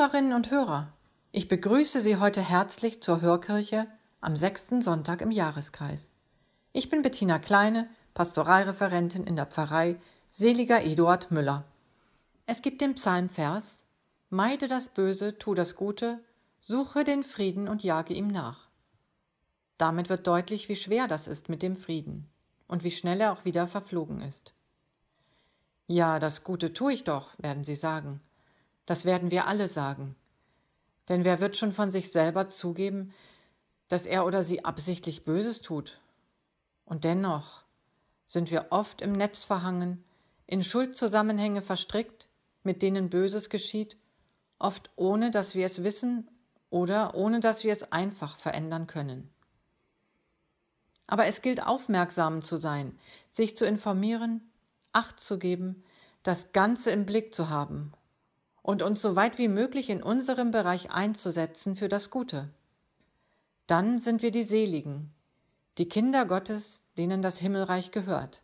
Hörerinnen und Hörer, ich begrüße Sie heute herzlich zur Hörkirche am sechsten Sonntag im Jahreskreis. Ich bin Bettina Kleine, Pastoralreferentin in der Pfarrei Seliger Eduard Müller. Es gibt den Psalmvers Meide das Böse, tu das Gute, suche den Frieden und jage ihm nach. Damit wird deutlich, wie schwer das ist mit dem Frieden und wie schnell er auch wieder verflogen ist. Ja, das Gute tue ich doch, werden Sie sagen. Das werden wir alle sagen. Denn wer wird schon von sich selber zugeben, dass er oder sie absichtlich Böses tut? Und dennoch sind wir oft im Netz verhangen, in Schuldzusammenhänge verstrickt, mit denen Böses geschieht, oft ohne dass wir es wissen oder ohne dass wir es einfach verändern können. Aber es gilt aufmerksam zu sein, sich zu informieren, Acht zu geben, das Ganze im Blick zu haben und uns so weit wie möglich in unserem Bereich einzusetzen für das Gute. Dann sind wir die Seligen, die Kinder Gottes, denen das Himmelreich gehört.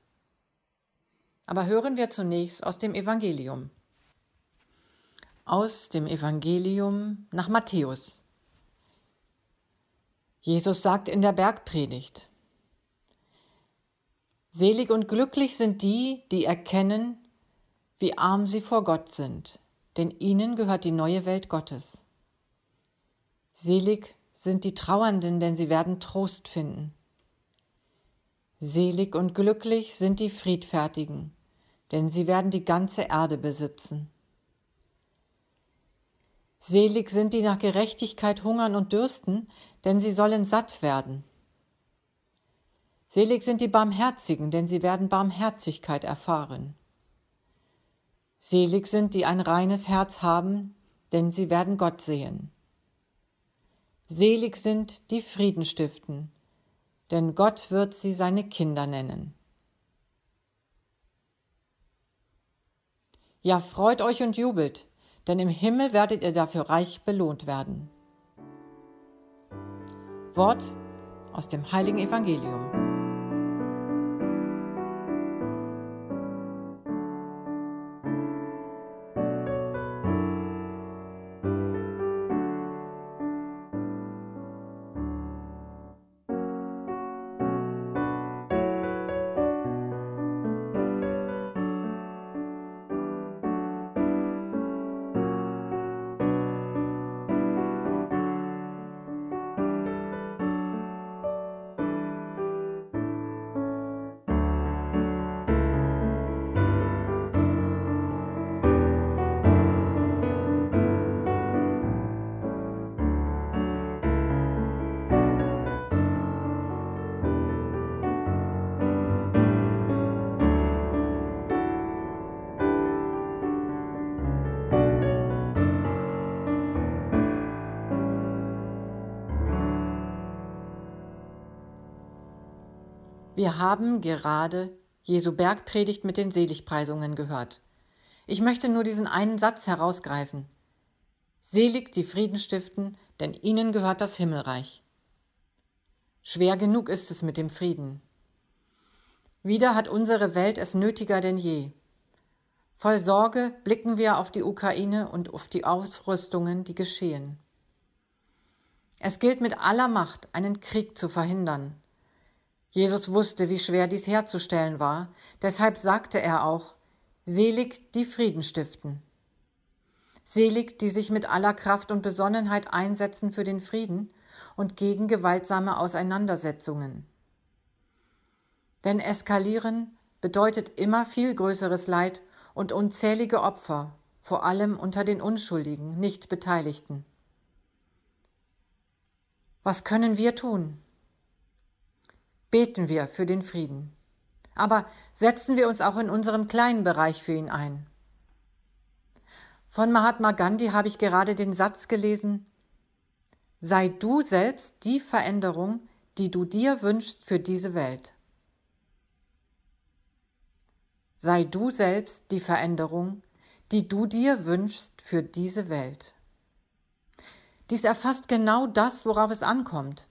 Aber hören wir zunächst aus dem Evangelium. Aus dem Evangelium nach Matthäus. Jesus sagt in der Bergpredigt, Selig und glücklich sind die, die erkennen, wie arm sie vor Gott sind denn ihnen gehört die neue Welt Gottes. Selig sind die Trauernden, denn sie werden Trost finden. Selig und glücklich sind die Friedfertigen, denn sie werden die ganze Erde besitzen. Selig sind die nach Gerechtigkeit hungern und dürsten, denn sie sollen satt werden. Selig sind die Barmherzigen, denn sie werden Barmherzigkeit erfahren. Selig sind, die ein reines Herz haben, denn sie werden Gott sehen. Selig sind, die Frieden stiften, denn Gott wird sie seine Kinder nennen. Ja, freut euch und jubelt, denn im Himmel werdet ihr dafür reich belohnt werden. Wort aus dem heiligen Evangelium. Wir haben gerade Jesu Bergpredigt mit den Seligpreisungen gehört. Ich möchte nur diesen einen Satz herausgreifen. Selig die Frieden stiften, denn ihnen gehört das Himmelreich. Schwer genug ist es mit dem Frieden. Wieder hat unsere Welt es nötiger denn je. Voll Sorge blicken wir auf die Ukraine und auf die Ausrüstungen, die geschehen. Es gilt mit aller Macht, einen Krieg zu verhindern, Jesus wusste, wie schwer dies herzustellen war, deshalb sagte er auch, Selig die Frieden stiften. Selig, die sich mit aller Kraft und Besonnenheit einsetzen für den Frieden und gegen gewaltsame Auseinandersetzungen. Denn eskalieren bedeutet immer viel größeres Leid und unzählige Opfer, vor allem unter den Unschuldigen, nicht Beteiligten. Was können wir tun? Beten wir für den Frieden. Aber setzen wir uns auch in unserem kleinen Bereich für ihn ein. Von Mahatma Gandhi habe ich gerade den Satz gelesen, Sei du selbst die Veränderung, die du dir wünschst für diese Welt. Sei du selbst die Veränderung, die du dir wünschst für diese Welt. Dies erfasst genau das, worauf es ankommt.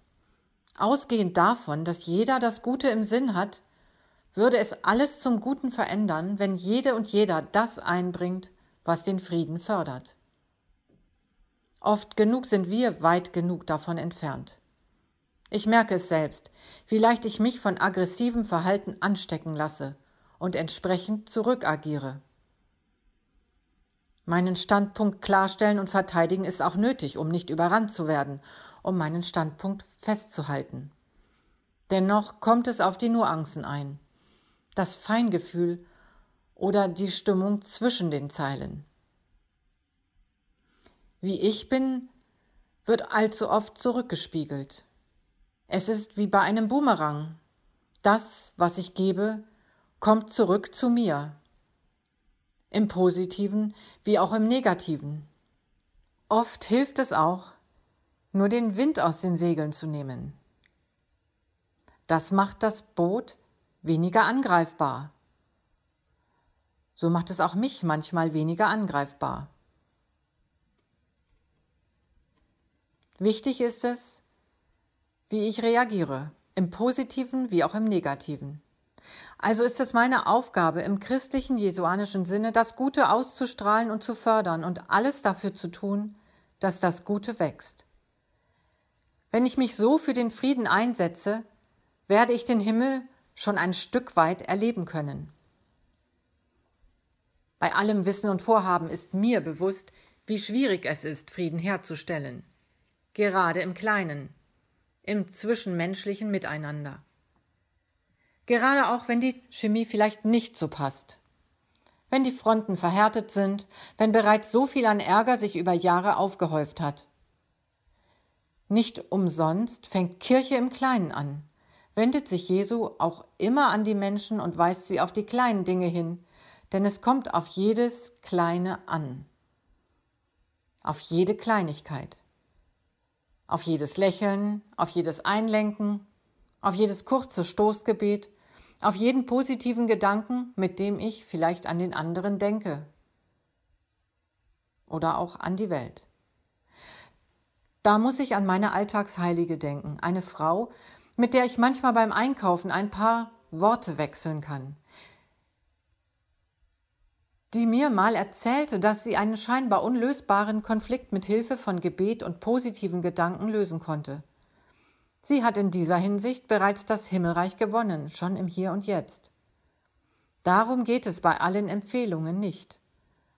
Ausgehend davon, dass jeder das Gute im Sinn hat, würde es alles zum Guten verändern, wenn jede und jeder das einbringt, was den Frieden fördert. Oft genug sind wir weit genug davon entfernt. Ich merke es selbst, wie leicht ich mich von aggressivem Verhalten anstecken lasse und entsprechend zurückagiere. Meinen Standpunkt klarstellen und verteidigen ist auch nötig, um nicht überrannt zu werden, um meinen Standpunkt festzuhalten. Dennoch kommt es auf die Nuancen ein, das Feingefühl oder die Stimmung zwischen den Zeilen. Wie ich bin, wird allzu oft zurückgespiegelt. Es ist wie bei einem Boomerang. Das, was ich gebe, kommt zurück zu mir im positiven wie auch im negativen. Oft hilft es auch, nur den Wind aus den Segeln zu nehmen. Das macht das Boot weniger angreifbar. So macht es auch mich manchmal weniger angreifbar. Wichtig ist es, wie ich reagiere, im positiven wie auch im negativen. Also ist es meine Aufgabe, im christlichen jesuanischen Sinne das Gute auszustrahlen und zu fördern und alles dafür zu tun, dass das Gute wächst. Wenn ich mich so für den Frieden einsetze, werde ich den Himmel schon ein Stück weit erleben können. Bei allem Wissen und Vorhaben ist mir bewusst, wie schwierig es ist, Frieden herzustellen, gerade im Kleinen, im zwischenmenschlichen Miteinander gerade auch wenn die Chemie vielleicht nicht so passt. Wenn die Fronten verhärtet sind, wenn bereits so viel an Ärger sich über Jahre aufgehäuft hat. Nicht umsonst fängt Kirche im Kleinen an, wendet sich Jesu auch immer an die Menschen und weist sie auf die kleinen Dinge hin, denn es kommt auf jedes Kleine an, auf jede Kleinigkeit, auf jedes Lächeln, auf jedes Einlenken, auf jedes kurze Stoßgebet, auf jeden positiven Gedanken, mit dem ich vielleicht an den anderen denke oder auch an die Welt. Da muss ich an meine Alltagsheilige denken, eine Frau, mit der ich manchmal beim Einkaufen ein paar Worte wechseln kann, die mir mal erzählte, dass sie einen scheinbar unlösbaren Konflikt mit Hilfe von Gebet und positiven Gedanken lösen konnte. Sie hat in dieser Hinsicht bereits das Himmelreich gewonnen, schon im Hier und Jetzt. Darum geht es bei allen Empfehlungen nicht,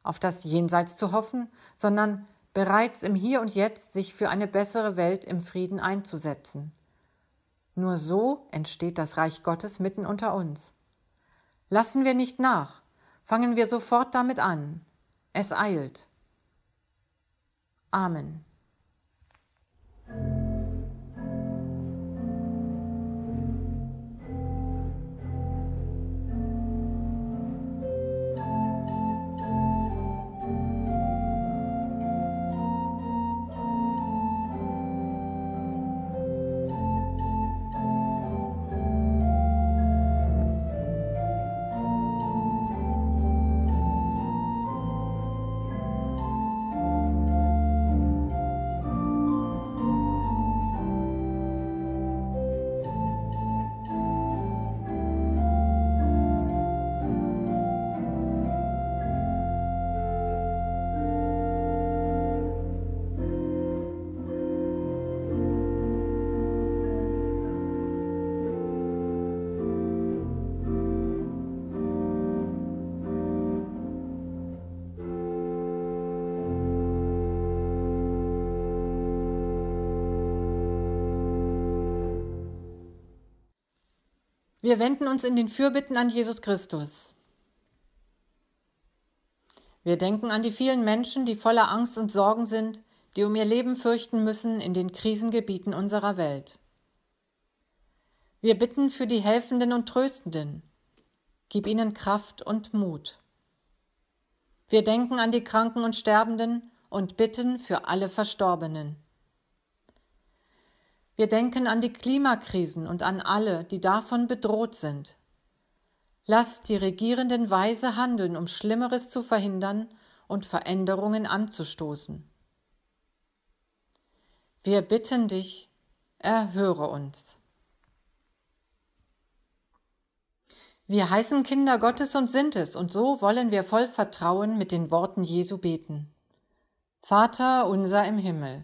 auf das Jenseits zu hoffen, sondern bereits im Hier und Jetzt sich für eine bessere Welt im Frieden einzusetzen. Nur so entsteht das Reich Gottes mitten unter uns. Lassen wir nicht nach, fangen wir sofort damit an. Es eilt. Amen. Wir wenden uns in den Fürbitten an Jesus Christus. Wir denken an die vielen Menschen, die voller Angst und Sorgen sind, die um ihr Leben fürchten müssen in den Krisengebieten unserer Welt. Wir bitten für die Helfenden und Tröstenden. Gib ihnen Kraft und Mut. Wir denken an die Kranken und Sterbenden und bitten für alle Verstorbenen. Wir denken an die Klimakrisen und an alle, die davon bedroht sind. Lasst die Regierenden weise handeln, um Schlimmeres zu verhindern und Veränderungen anzustoßen. Wir bitten dich, erhöre uns. Wir heißen Kinder Gottes und sind es, und so wollen wir voll Vertrauen mit den Worten Jesu beten. Vater unser im Himmel,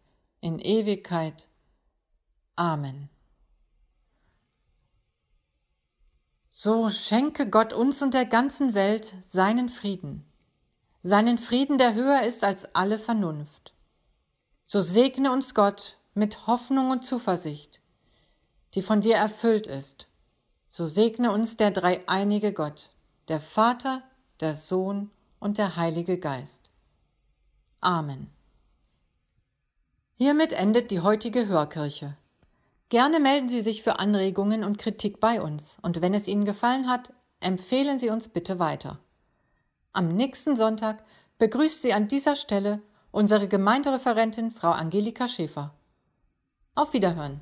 in Ewigkeit. Amen. So schenke Gott uns und der ganzen Welt seinen Frieden, seinen Frieden, der höher ist als alle Vernunft. So segne uns Gott mit Hoffnung und Zuversicht, die von dir erfüllt ist. So segne uns der dreieinige Gott, der Vater, der Sohn und der Heilige Geist. Amen. Hiermit endet die heutige Hörkirche. Gerne melden Sie sich für Anregungen und Kritik bei uns und wenn es Ihnen gefallen hat, empfehlen Sie uns bitte weiter. Am nächsten Sonntag begrüßt Sie an dieser Stelle unsere Gemeindereferentin Frau Angelika Schäfer. Auf Wiederhören.